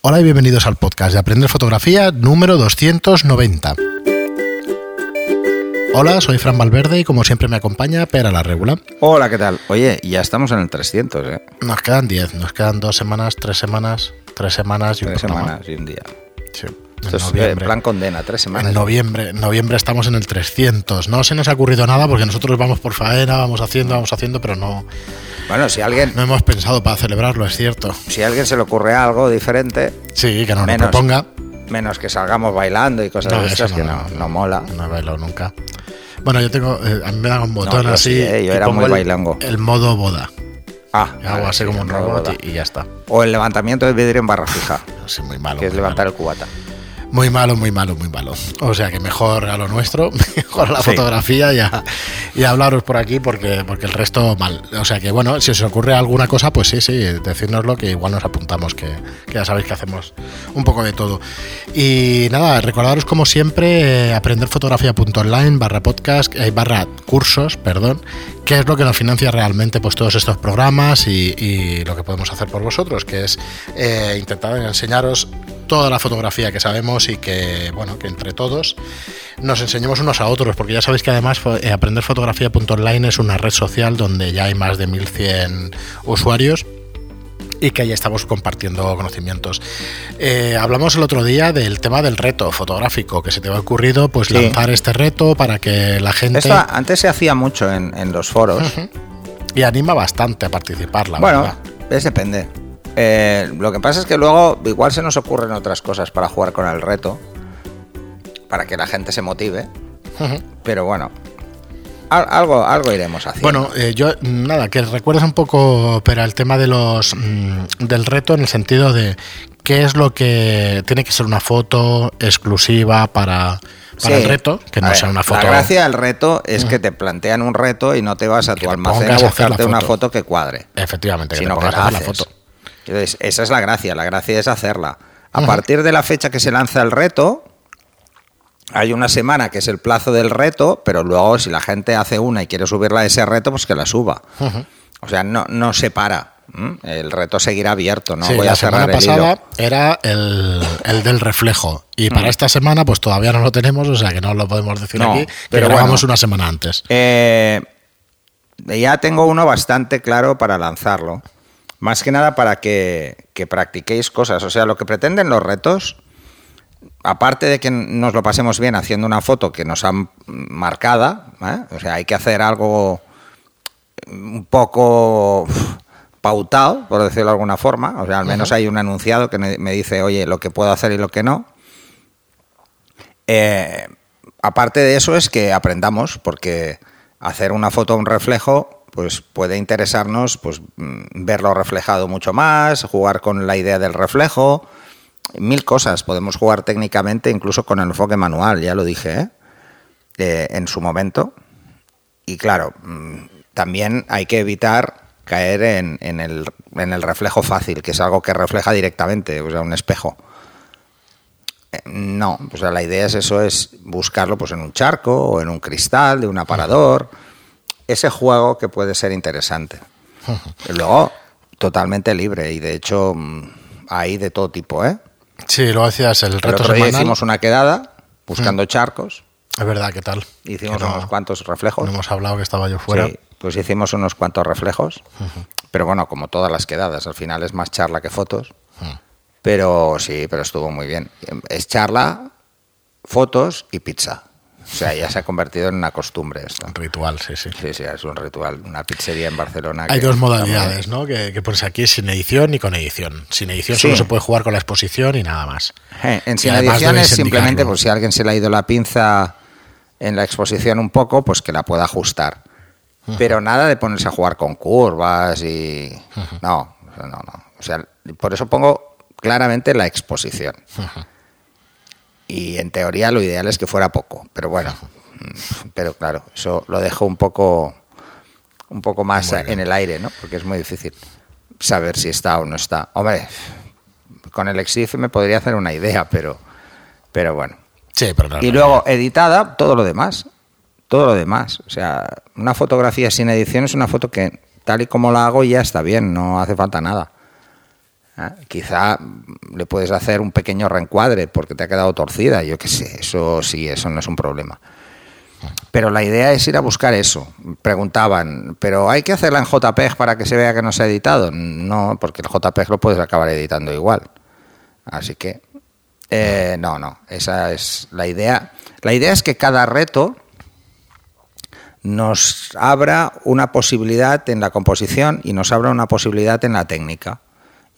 Hola y bienvenidos al podcast de Aprender Fotografía número 290. Hola, soy Fran Valverde y como siempre me acompaña Pera la Regula. Hola, ¿qué tal? Oye, ya estamos en el 300, ¿eh? Nos quedan 10, nos quedan dos semanas, tres semanas, tres semanas y un Tres semanas y un día. Sí, Esto en es eh, noviembre. plan condena, tres semanas. En noviembre, en noviembre estamos en el 300. No se nos ha ocurrido nada porque nosotros vamos por faena, vamos haciendo, vamos haciendo, pero no, Bueno, si alguien, no hemos pensado para celebrarlo, es cierto. si a alguien se le ocurre algo diferente, Sí, que nos lo Menos. proponga. menos que salgamos bailando y cosas No, de eso estas, que no, no mola. No he bailado nunca. Bueno, yo tengo. eh, a mí me dan un botón así. sí, eh, yo era pongo muy el- bailango. El modo boda. Ah, hago así sí, como un no, robot y, y ya está. O el levantamiento de vidrio en barra fija, Así muy malo. que es levantar malo. el cubata. Muy malo, muy malo, muy malo. O sea que mejor a lo nuestro, mejor a la Sí. fotografía y a, y a hablaros por aquí porque, porque el resto mal. O sea que bueno, si os ocurre alguna cosa, pues sí, sí, decírnoslo que igual nos apuntamos, que, que ya sabéis que hacemos un poco de todo. Y nada, recordaros como siempre, eh, aprenderfotografía.online barra podcast, eh, barra cursos, perdón, qué es lo que nos financia realmente pues todos estos programas y, y lo que podemos hacer por vosotros, que es eh, intentar enseñaros toda la fotografía que sabemos y que, bueno, que entre todos nos enseñemos unos a otros, porque ya sabéis que además eh, aprenderfotografía.online es una red social donde ya hay más de 1100 usuarios y que ahí estamos compartiendo conocimientos. Eh, hablamos el otro día del tema del reto fotográfico, que se te ha ocurrido pues Sí. lanzar este reto para que la gente... Esto antes se hacía mucho en, en los foros. Y anima bastante a participar, la bueno, verdad. es depende. Eh, lo que pasa es que luego igual se nos ocurren otras cosas para jugar con el reto, para que la gente se motive. Pero bueno, al- algo, algo iremos haciendo. Bueno, eh, yo nada, que recuerdes un poco, pero el tema de los mm, del reto en el sentido de qué es lo que tiene que ser una foto exclusiva para, para Sí. el reto, que no ver, sea una foto. La gracia del reto es que te plantean un reto y no te vas a tu almacén a buscarte una foto. que cuadre. Efectivamente, que sino te que pongas la a hacer la foto. Entonces, esa es la gracia, la gracia es hacerla. A partir de la fecha que se lanza el reto, hay una semana que es el plazo del reto, pero luego si la gente hace una y quiere subirla a ese reto, pues que la suba. O sea, no, no se para. El reto seguirá abierto, no sí, voy la a cerrar semana el hilo. pasada era el, el del reflejo. Y para esta semana, pues todavía no lo tenemos, o sea que no lo podemos decir No, aquí, pero bueno. una semana antes. Eh, ya tengo uno bastante claro para lanzarlo. Más que nada para que, que practiquéis cosas. O sea, lo que pretenden los retos, aparte de que nos lo pasemos bien haciendo una foto que nos han marcada, ¿eh? o sea, hay que hacer algo un poco pautado, por decirlo de alguna forma. O sea, al menos hay un anunciado que me me dice, oye, lo que puedo hacer y lo que no. Eh, aparte de eso es que aprendamos, porque hacer una foto a un reflejo, pues puede interesarnos, pues mm, verlo reflejado mucho más, jugar con la idea del reflejo, mil cosas. Podemos jugar técnicamente, incluso con el enfoque manual, ya lo dije, ¿eh? Eh, en su momento. Y claro, mm, también hay que evitar caer en, el, en el reflejo fácil, que es algo que refleja directamente, o sea, un espejo. Eh, No, o sea, la idea es eso, es buscarlo pues en un charco o en un cristal de un aparador. Ese juego que puede ser interesante. Luego, totalmente libre y de hecho mm, hay de todo tipo, ¿eh? Sí, lo decías, el El reto otro día semanal. hicimos una quedada buscando charcos, Es verdad, ¿qué tal? hicimos Que no- unos cuantos reflejos. No hemos hablado que estaba yo fuera. Sí, pues hicimos unos cuantos reflejos. Pero bueno, como todas las quedadas, al final es más charla que fotos. Pero sí, pero estuvo muy bien. Es charla, fotos y pizza. O sea, ya se ha convertido en una costumbre esto. Un ritual, sí, sí. Sí, sí, es un ritual. Una pizzería en Barcelona. Hay que dos modalidades. ¿no? Que, que pones aquí sin edición y con edición. Sin edición Sí. solo se puede jugar con la exposición y nada más. Eh, En sin edición es simplemente, pues si a alguien se le ha ido la pinza en la exposición un poco, pues que la pueda ajustar. Pero nada de ponerse a jugar con curvas y... No, no, no. O sea, por eso pongo claramente la exposición. Y en teoría lo ideal es que fuera poco, pero bueno. mm, Pero claro, eso lo dejo un poco, un poco más en el aire, ¿no? Porque es muy difícil saber si está o no está. Hombre, con el Exif me podría hacer una idea, pero, pero bueno. Sí, pero no, Y luego editada, todo lo demás. Todo lo demás. O sea, una fotografía sin edición es una foto que tal y como la hago ya está bien, no hace falta nada. ¿Eh? Quizá le puedes hacer un pequeño reencuadre porque te ha quedado torcida, yo qué sé, eso sí, eso no es un problema. Pero la idea es ir a buscar eso. Preguntaban, ¿pero hay que hacerla en JPEG para que se vea que no se ha editado? No, porque el JPEG lo puedes acabar editando igual. Así que, eh, no, no, esa es la idea. La idea es que cada reto nos abra una posibilidad en la composición y nos abra una posibilidad en la técnica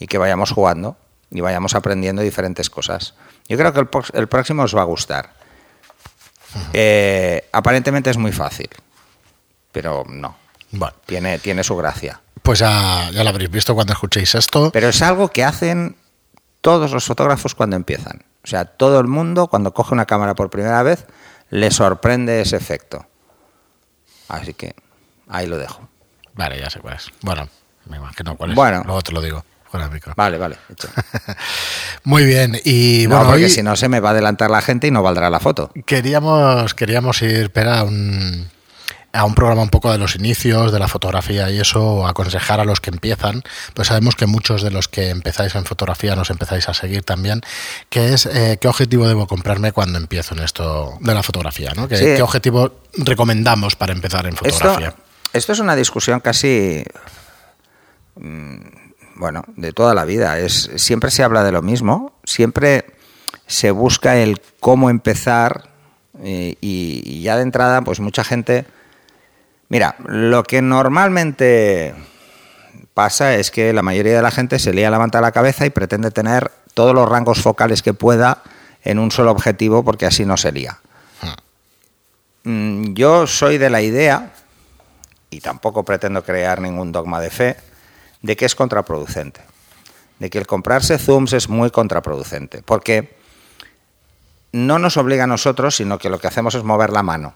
y que vayamos jugando y vayamos aprendiendo diferentes cosas. Yo creo que el, próximo os va a gustar. Eh, aparentemente es muy fácil, pero no. Tiene, tiene su gracia. Pues ya, ya lo habréis visto cuando escuchéis esto. Pero es algo que hacen todos los fotógrafos cuando empiezan. O sea, todo el mundo cuando coge una cámara por primera vez le sorprende ese efecto. Así que ahí lo dejo. Vale, ya sé cuál es. Bueno, me imagino cuál es. Bueno. Luego te lo digo. Vale, vale. Muy bien. Y no, porque si no se me va a adelantar la gente y no valdrá la foto. Queríamos, queríamos ir, a un, a un programa un poco de los inicios, de la fotografía y eso, aconsejar a los que empiezan, pues sabemos que muchos de los que empezáis en fotografía nos empezáis a seguir también, que es eh, qué objetivo debo comprarme cuando empiezo en esto de la fotografía, ¿no? ¿Qué, objetivo recomendamos para empezar en fotografía? Esto, esto es una discusión casi mm, bueno, de toda la vida. Es, siempre se habla de lo mismo, siempre se busca el cómo empezar eh, y, ya de entrada, pues mucha gente... Mira, lo que normalmente pasa es que la mayoría de la gente se lía levanta la cabeza y pretende tener todos los rangos focales que pueda en un solo objetivo porque así no se lía. Mm, yo soy de la idea, y tampoco pretendo crear ningún dogma de fe, de que es contraproducente, de que el comprarse zooms es muy contraproducente, porque no nos obliga a nosotros, sino que lo que hacemos es mover la mano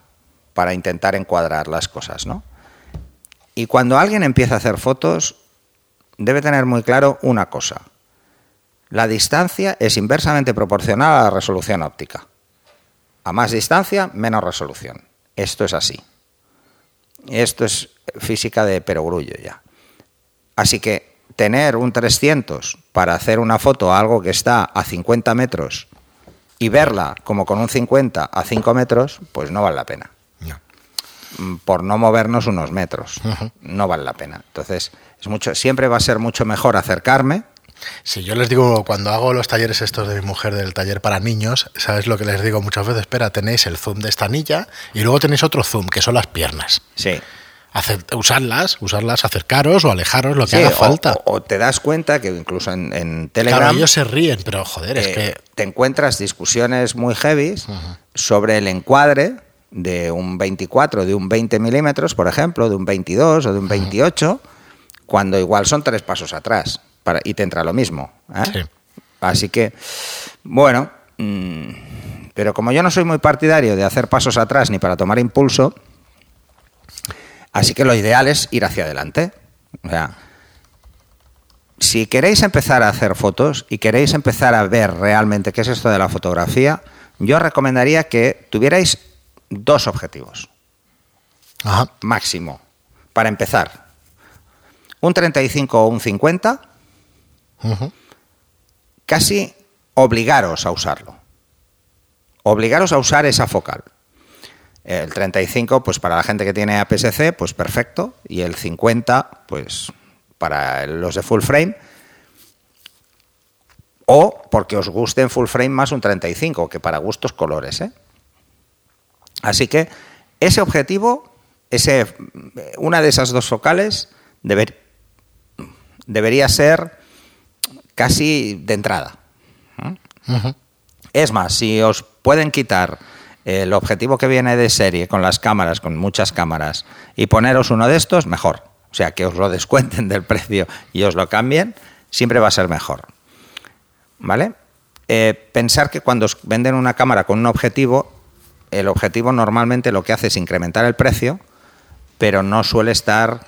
para intentar encuadrar las cosas, ¿no? Y cuando alguien empieza a hacer fotos, debe tener muy claro una cosa. La distancia es inversamente proporcional a la resolución óptica. A más distancia, menos resolución. Esto es así. Esto es física de perogrullo ya. Así que tener un 300 para hacer una foto a algo que está a 50 metros y verla como con un 50 a 5 metros, pues no vale la pena. Mm, por no movernos unos metros. No vale la pena. Entonces, es mucho, siempre va a ser mucho mejor acercarme. Si yo les digo, cuando hago los talleres estos de mi mujer del taller para niños, ¿sabes lo que les digo muchas veces? Espera, tenéis el zoom de esta anilla y luego tenéis otro zoom, que son las piernas. Sí usarlas, usarlas, acercaros o alejaros lo que haga falta. O, te das cuenta que incluso en, Telegram. Claro, ellos se ríen, pero joder, es eh, que. Te encuentras discusiones muy heavy sobre el encuadre de un 24, de un 20 milímetros, por ejemplo, de un 22 o de un 28, cuando igual son tres pasos atrás para, y te entra lo mismo. ¿eh? Así que, bueno, mm, pero como yo no soy muy partidario de hacer pasos atrás ni para tomar impulso, Así que lo ideal es ir hacia adelante. O sea, si queréis empezar a hacer fotos y queréis empezar a ver realmente qué es esto de la fotografía, yo recomendaría que tuvierais dos objetivos. Máximo. Para empezar. Un 35 o un 50. Casi obligaros a usarlo. Obligaros a usar esa focal. El 35, pues para la gente que tiene APS-C, pues perfecto. Y el 50, pues para los de full frame. O porque os guste en full frame más un 35, que para gustos colores. ¿eh? Así que ese objetivo, ese, una de esas dos focales, debería ser casi de entrada. Es más, si os pueden quitar el objetivo que viene de serie con las cámaras, con muchas cámaras, y poneros uno de estos, mejor. O sea, que os lo descuenten del precio y os lo cambien, siempre va a ser mejor. ¿Vale? Eh, pensar que cuando os venden una cámara con un objetivo, el objetivo normalmente lo que hace es incrementar el precio, pero no suele estar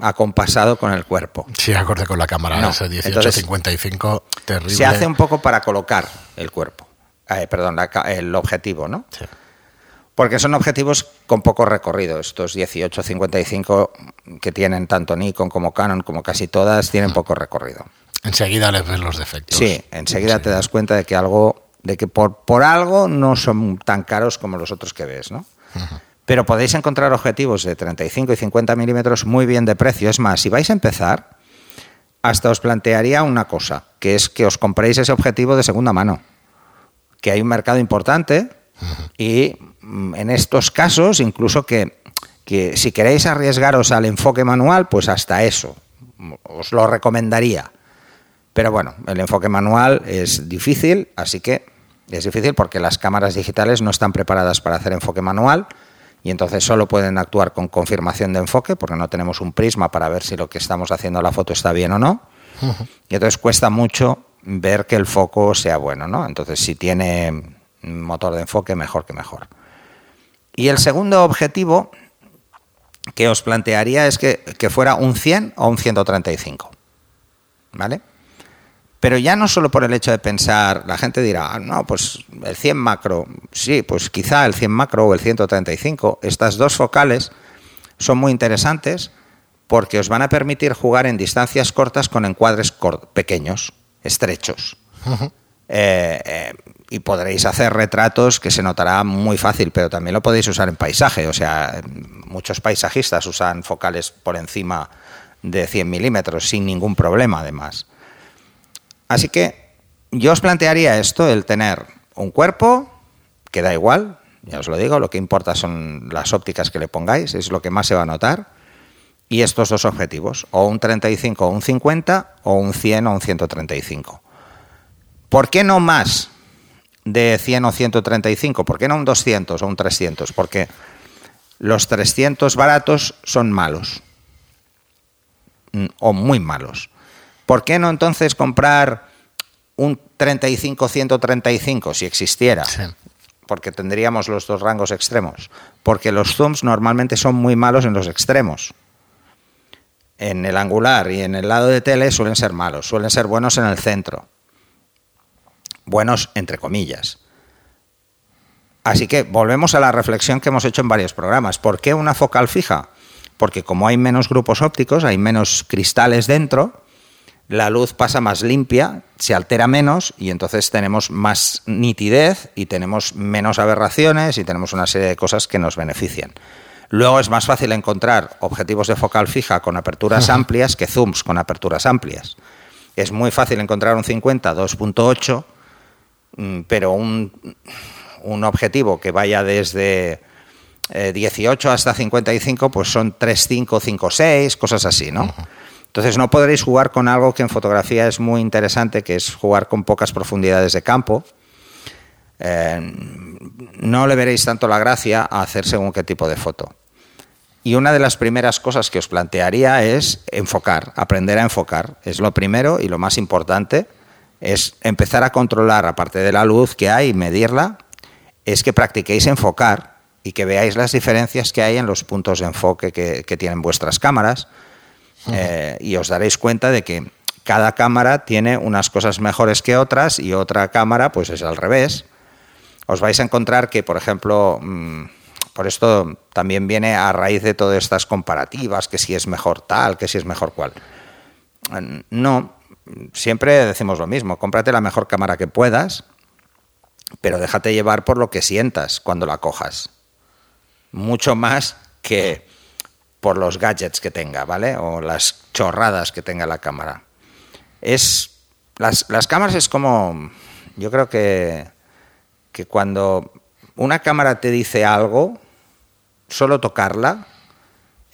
acompasado con el cuerpo. Sí, acorde con la cámara, no. ese 1855, terrible. Se hace un poco para colocar el cuerpo. Eh, perdón, el objetivo, ¿no? Sí. Porque son objetivos con poco recorrido. Estos 18-55 que tienen tanto Nikon como Canon, como casi todas, tienen poco recorrido. Enseguida les ves los defectos. Sí, enseguida te das cuenta de que algo, de que por, por algo no son tan caros como los otros que ves, ¿no? Pero podéis encontrar objetivos de 35 y 50 milímetros muy bien de precio. Es más, si vais a empezar, hasta os plantearía una cosa, que es que os compréis ese objetivo de segunda mano. Que hay un mercado importante y mm, en estos casos, incluso que, que si queréis arriesgaros al enfoque manual, pues hasta eso. Os lo recomendaría. Pero bueno, el enfoque manual es difícil, así que es difícil porque las cámaras digitales no están preparadas para hacer enfoque manual y entonces solo pueden actuar con confirmación de enfoque porque no tenemos un prisma para ver si lo que estamos haciendo la foto está bien o no. Y entonces cuesta mucho ver que el foco sea bueno, ¿no? Entonces si tiene motor de enfoque, mejor que mejor. Y el segundo objetivo que os plantearía es que, que fuera un 100 o un 135. ¿Vale? Pero ya no solo por el hecho de pensar, la gente dirá, ah, no, pues el 100 macro, sí, pues quizá el 100 macro o el 135, estas dos focales son muy interesantes porque os van a permitir jugar en distancias cortas con encuadres pequeños, estrechos. Eh, eh, y podréis hacer retratos que se notará muy fácil, pero también lo podéis usar en paisaje. O sea, muchos paisajistas usan focales por encima de 100 milímetros sin ningún problema, además. Así que yo os plantearía esto, el tener un cuerpo, que da igual, ya os lo digo, lo que importa son las ópticas que le pongáis, es lo que más se va a notar, y estos dos objetivos, o un 35 o un 50, o un 100 o un 135. ¿Por qué no más de 100 o 135? ¿Por qué no un 200 o un 300? Porque los 300 baratos son malos, mm, o muy malos. ¿Por qué no entonces comprar un 35-135 si existiera? Porque tendríamos los dos rangos extremos. Porque los zooms normalmente son muy malos en los extremos. En el angular y en el lado de tele suelen ser malos, suelen ser buenos en el centro. Buenos entre comillas. Así que volvemos a la reflexión que hemos hecho en varios programas. ¿Por qué una focal fija? Porque como hay menos grupos ópticos, hay menos cristales dentro, la luz pasa más limpia, se altera menos y entonces tenemos más nitidez y tenemos menos aberraciones y tenemos una serie de cosas que nos benefician. Luego es más fácil encontrar objetivos de focal fija con aperturas amplias que zooms con aperturas amplias. Es muy fácil encontrar un 50 2.8, mm, pero un, objetivo que vaya desde 18 eh, hasta 55, pues son 3.5, 5.6, cosas así, ¿no? Entonces no podréis jugar con algo que en fotografía es muy interesante, que es jugar con pocas profundidades de campo. Eh, no le veréis tanto la gracia a hacer según qué tipo de foto. Y una de las primeras cosas que os plantearía es enfocar, aprender a enfocar. Es lo primero y lo más importante. Es empezar a controlar, aparte de la luz que hay, medirla, es que practiquéis enfocar y que veáis las diferencias que hay en los puntos de enfoque que tienen vuestras cámaras eh, y os daréis cuenta de que cada cámara tiene unas cosas mejores que otras y otra cámara pues es al revés. Os vais a encontrar que, por ejemplo, mm, por esto también viene a raíz de todas estas comparativas, que si es mejor tal, que si es mejor cual. No, siempre decimos lo mismo, cómprate la mejor cámara que puedas, pero déjate llevar por lo que sientas cuando la cojas. Mucho más que por los gadgets que tenga, ¿vale? O las chorradas que tenga la cámara. Es, las, cámaras es como, yo creo que, que cuando una cámara te dice algo, solo tocarla,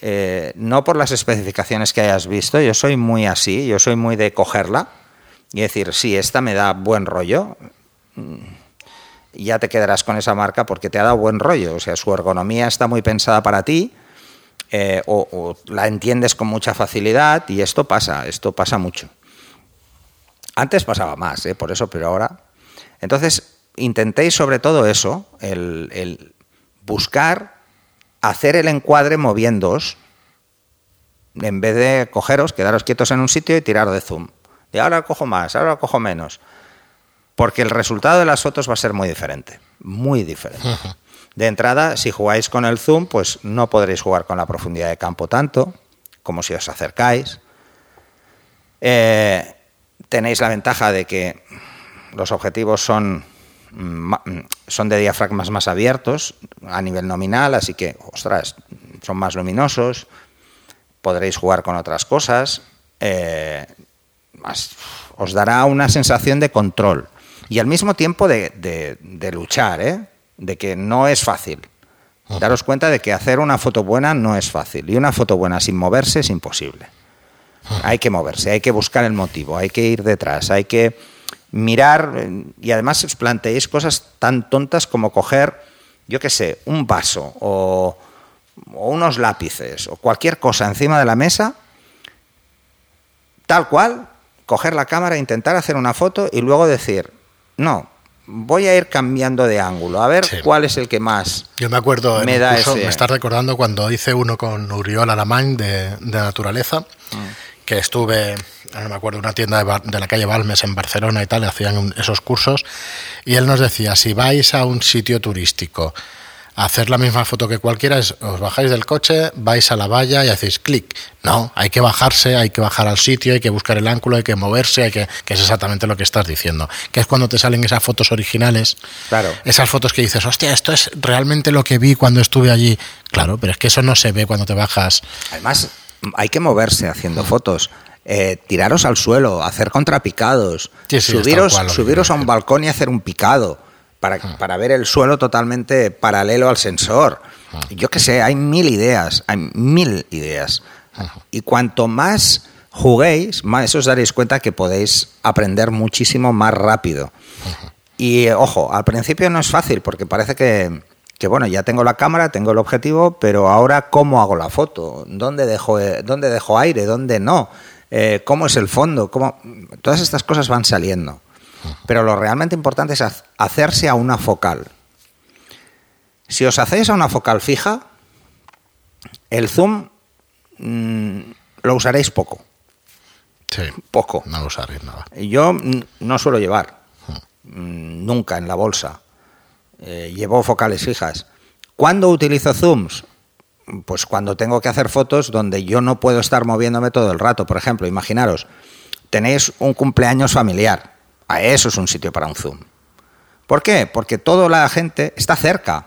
eh, no por las especificaciones que hayas visto, yo soy muy así, yo soy muy de cogerla y decir, sí, esta me da buen rollo, mm, ya te quedarás con esa marca porque te ha dado buen rollo, o sea, su ergonomía está muy pensada para ti, eh, o, la entiendes con mucha facilidad y esto pasa, esto pasa mucho. Antes pasaba más, eh, por eso, pero ahora. Entonces, intentéis sobre todo eso, el, buscar hacer el encuadre moviéndoos, en vez de cogeros, quedaros quietos en un sitio y tirar de zoom. Y ahora cojo más, ahora cojo menos. Porque el resultado de las fotos va a ser muy diferente, muy diferente. De entrada, si jugáis con el zoom, pues no podréis jugar con la profundidad de campo tanto como si os acercáis. Eh, tenéis la ventaja de que los objetivos son, son de diafragmas más abiertos a nivel nominal, así que, ostras, son más luminosos, podréis jugar con otras cosas, eh, os dará una sensación de control y al mismo tiempo de, luchar, ¿eh? de que no es fácil. Daros cuenta de que hacer una foto buena no es fácil y una foto buena sin moverse es imposible. Hay que moverse, hay que buscar el motivo, hay que ir detrás, hay que mirar eh, y además os planteéis cosas tan tontas como coger, yo qué sé, un vaso o, o unos lápices o cualquier cosa encima de la mesa, tal cual, coger la cámara, intentar hacer una foto y luego decir, no, voy a ir cambiando de ángulo, a ver cuál es el que más. Yo me acuerdo, me, da me estás recordando cuando hice uno con Uriol Alamán de, de Naturaleza, mm. Que estuve, no me acuerdo, una tienda de, la calle Balmes en Barcelona y tal, hacían esos cursos, y él nos decía, si vais a un sitio turístico, hacer la misma foto que cualquiera es os bajáis del coche, vais a la valla y hacéis clic. No, hay que bajarse, hay que bajar al sitio, hay que buscar el ángulo, hay que moverse, hay que, que es exactamente lo que estás diciendo. Que es cuando te salen esas fotos originales, claro. esas fotos que dices, hostia, esto es realmente lo que vi cuando estuve allí. Claro, pero es que eso no se ve cuando te bajas. Además, hay que moverse haciendo fotos. Eh, tiraros al suelo, hacer contrapicados, subiros, subiros a un balcón y hacer un picado para, ver el suelo totalmente paralelo al sensor. Yo qué sé, hay mil ideas, hay mil ideas. Y cuanto más juguéis, más os daréis cuenta que podéis aprender muchísimo más rápido. Y ojo, al principio no es fácil porque parece que, que, bueno, ya tengo la cámara, tengo el objetivo, pero ahora ¿cómo hago la foto? ¿Dónde dejo, dónde dejo aire? ¿Dónde no? Eh, ¿Cómo es el fondo? ¿Cómo? Todas estas cosas van saliendo. Pero lo realmente importante es hacerse a una focal. Si os hacéis a una focal fija, el zoom mm, lo usaréis poco. Sí. Poco. No lo usaréis nada. Yo no suelo llevar. Mm, nunca en la bolsa. Eh, llevo focales fijas. ¿Cuándo utilizo zooms? Pues cuando tengo que hacer fotos donde yo no puedo estar moviéndome todo el rato. Por ejemplo, imaginaros, tenéis un cumpleaños familiar a eso es un sitio para un zoom. ¿Por qué? Porque toda la gente está cerca,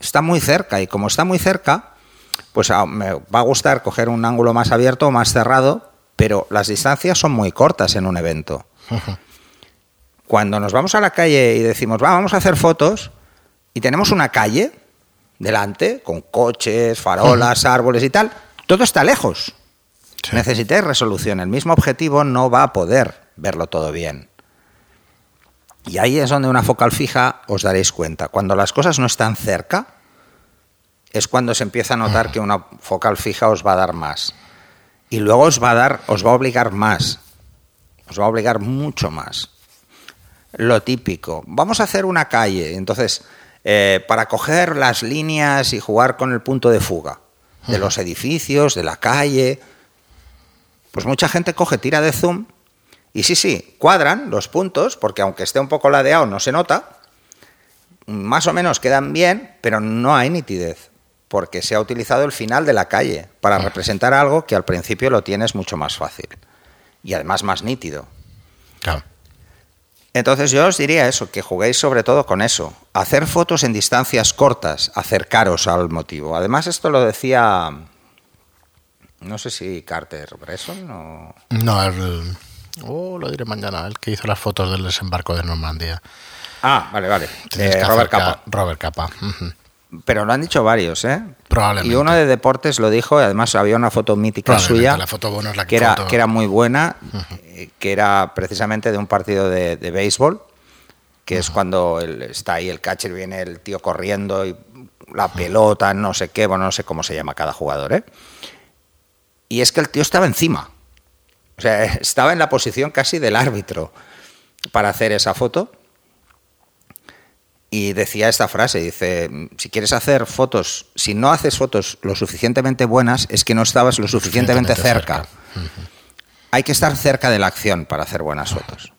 está muy cerca y como está muy cerca, pues ah, me va a gustar coger un ángulo más abierto o más cerrado, pero las distancias son muy cortas en un evento. Cuando nos vamos a la calle y decimos, vamos a hacer fotos, y tenemos una calle delante, con coches, farolas, árboles y tal, todo está lejos. Necesitáis resolución. El mismo objetivo no va a poder verlo todo bien. Y ahí es donde una focal fija os daréis cuenta. Cuando las cosas no están cerca, es cuando se empieza a notar que una focal fija os va a dar más. Y luego os va a dar, os va a obligar más. Os va a obligar mucho más. Lo típico. Vamos a hacer una calle. Entonces, eh, para coger las líneas y jugar con el punto de fuga de los edificios, de la calle, pues mucha gente coge tira de zoom y sí, sí, cuadran los puntos, porque aunque esté un poco ladeado no se nota, más o menos quedan bien, pero no hay nitidez, porque se ha utilizado el final de la calle para representar algo que al principio lo tienes mucho más fácil y además más nítido. Entonces yo os diría eso, que juguéis sobre todo con eso, hacer fotos en distancias cortas, acercaros al motivo. Además esto lo decía, no sé si Carter Bresson o... No, el, Oh, lo diré mañana, el que hizo las fotos del desembarco de Normandía. Ah, vale, vale. Eh, Robert Capa. Robert Capa. Pero lo han dicho varios, ¿eh? Probablemente. Y uno de deportes lo dijo, y además había una foto mítica suya. La foto buena es la que, era, que era muy buena, que era precisamente de un partido de, béisbol, que es cuando está ahí el catcher, viene el tío corriendo y la pelota, no sé qué, bueno, no sé cómo se llama cada jugador, ¿eh? Y es que el tío estaba encima. O sea, estaba en la posición casi del árbitro para hacer esa foto. Y decía esta frase, dice, si quieres hacer fotos, si no haces fotos lo suficientemente buenas, es que no estabas lo suficientemente, cerca. Hay que estar cerca de la acción para hacer buenas fotos.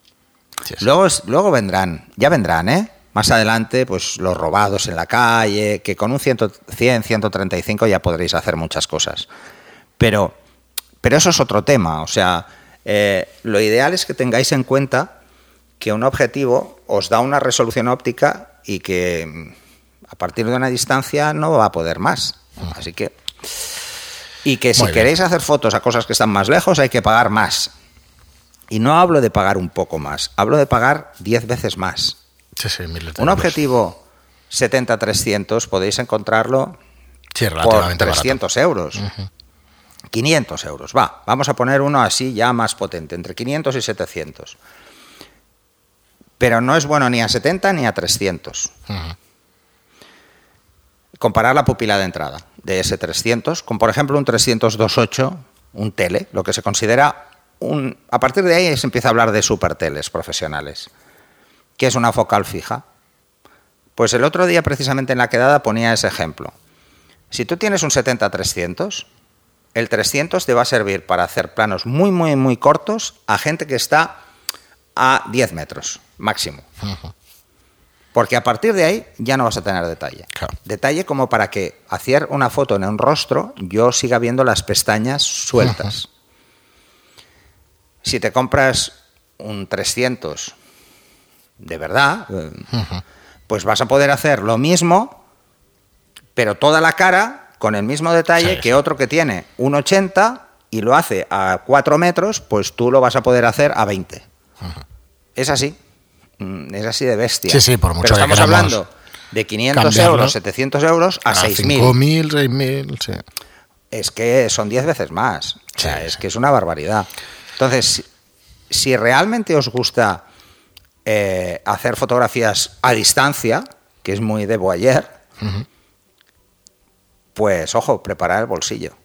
Luego, luego vendrán, ya vendrán, ¿eh? Más adelante, pues los robados en la calle, que con un 100, 135 ya podréis hacer muchas cosas. Pero pero eso es otro tema. O sea, Eh, lo ideal es que tengáis en cuenta que un objetivo os da una resolución óptica y que mm, a partir de una distancia no va a poder más. Así que. Y que si Muy bien. queréis hacer fotos a cosas que están más lejos, hay que pagar más. Y no hablo de pagar un poco más, hablo de pagar 10 veces más. Sí, sí, Un objetivo 70-300 podéis encontrarlo Sí, por relativamente barato. 300 euros. 500 euros, va. Vamos a poner uno así ya más potente, entre 500 y 700. Pero no es bueno ni a 70 ni a 300. Ujú. Comparar la pupila de entrada de ese 300 con, por ejemplo, un 300-28, un tele, lo que se considera un... A partir de ahí se empieza a hablar de superteles profesionales, que es una focal fija. Pues el otro día, precisamente en la quedada, ponía ese ejemplo. Si tú tienes un 70-300, el 300 te va a servir para hacer planos muy, muy, muy cortos a gente que está a 10 metros máximo. Porque a partir de ahí ya no vas a tener detalle. Claro. Detalle como para que hacer una foto en un rostro yo siga viendo las pestañas sueltas. Si te compras un 300 de verdad, pues vas a poder hacer lo mismo, pero toda la cara con el mismo detalle Sí, que otro que tiene un 80 y lo hace a 4 metros, pues tú lo vas a poder hacer a 20. Es así. Mm, Es así de bestia. Sí, sí, por mucho Pero que estamos queramos hablando de 500 cambiarlo euros, 700 euros a, 6.000. 5.000, 6.000, sí. Es que son 10 veces más. O sea, Sí, es sí. que es una barbaridad. Entonces, si, realmente os gusta eh, hacer fotografías a distancia, que es muy de voyeur, pues ojo, preparar el bolsillo.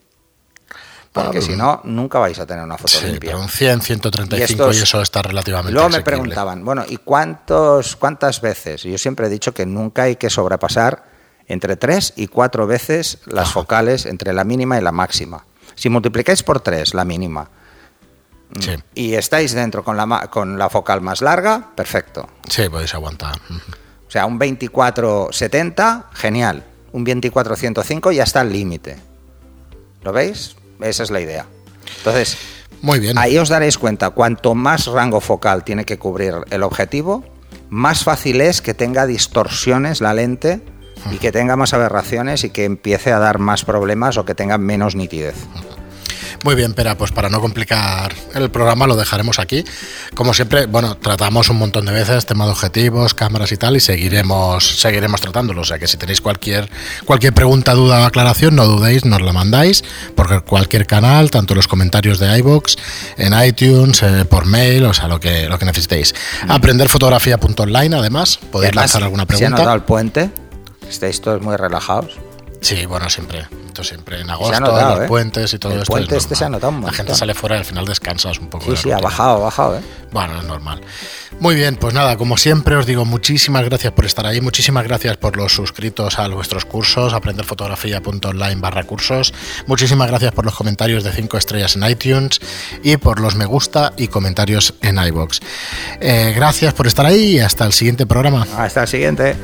Porque Bueno, si no, nunca vais a tener una foto Sí, limpia. pero un 100, 135 y, estos- eso está relativamente Luego me asequible. preguntaban, bueno, ¿y cuántos, cuántas veces? Y Yo siempre he dicho que nunca hay que sobrepasar entre tres y cuatro veces las focales entre la mínima y la máxima. Si multiplicáis por tres la mínima Sí, y estáis dentro con la, con la focal más larga, perfecto. sí, podéis aguantar. O sea, un 24-70, genial. Un 24-105 ya está al límite. ¿Lo veis? Esa es la idea. Entonces, Muy bien. Ahí os daréis cuenta, cuanto más rango focal tiene que cubrir el objetivo, más fácil es que tenga distorsiones la lente y que tenga más aberraciones y que empiece a dar más problemas o que tenga menos nitidez. Muy bien, Pera, pues para no complicar el programa lo dejaremos aquí. Como siempre, bueno, tratamos un montón de veces tema de objetivos, cámaras y tal, y seguiremos, seguiremos tratándolo. O sea que si tenéis cualquier, cualquier pregunta, duda o aclaración, no dudéis, nos la mandáis por cualquier canal, tanto en los comentarios de iVoox, en iTunes, eh, por mail, o sea, lo que, lo que necesitéis. Aprenderfotografía.online, además, podéis Además, lanzar alguna ¿Se ha notado pregunta. el puente? Estáis todos muy relajados. Sí, bueno, siempre. Siempre en agosto, notado, los ¿eh? puentes y todo El esto. puente es este se ha notado La gente sale fuera y al final descansas un poco. Sí, sí, ha bajado, ha bajado, ¿eh? Bueno, es normal. Muy bien, pues nada, como siempre os digo muchísimas gracias por estar ahí, muchísimas gracias por los suscritos a vuestros cursos, aprenderfotografía.online barra cursos, muchísimas gracias por los comentarios de 5 estrellas en iTunes y por los me gusta y comentarios en iBox. gracias por estar ahí y hasta el siguiente programa. Hasta el siguiente.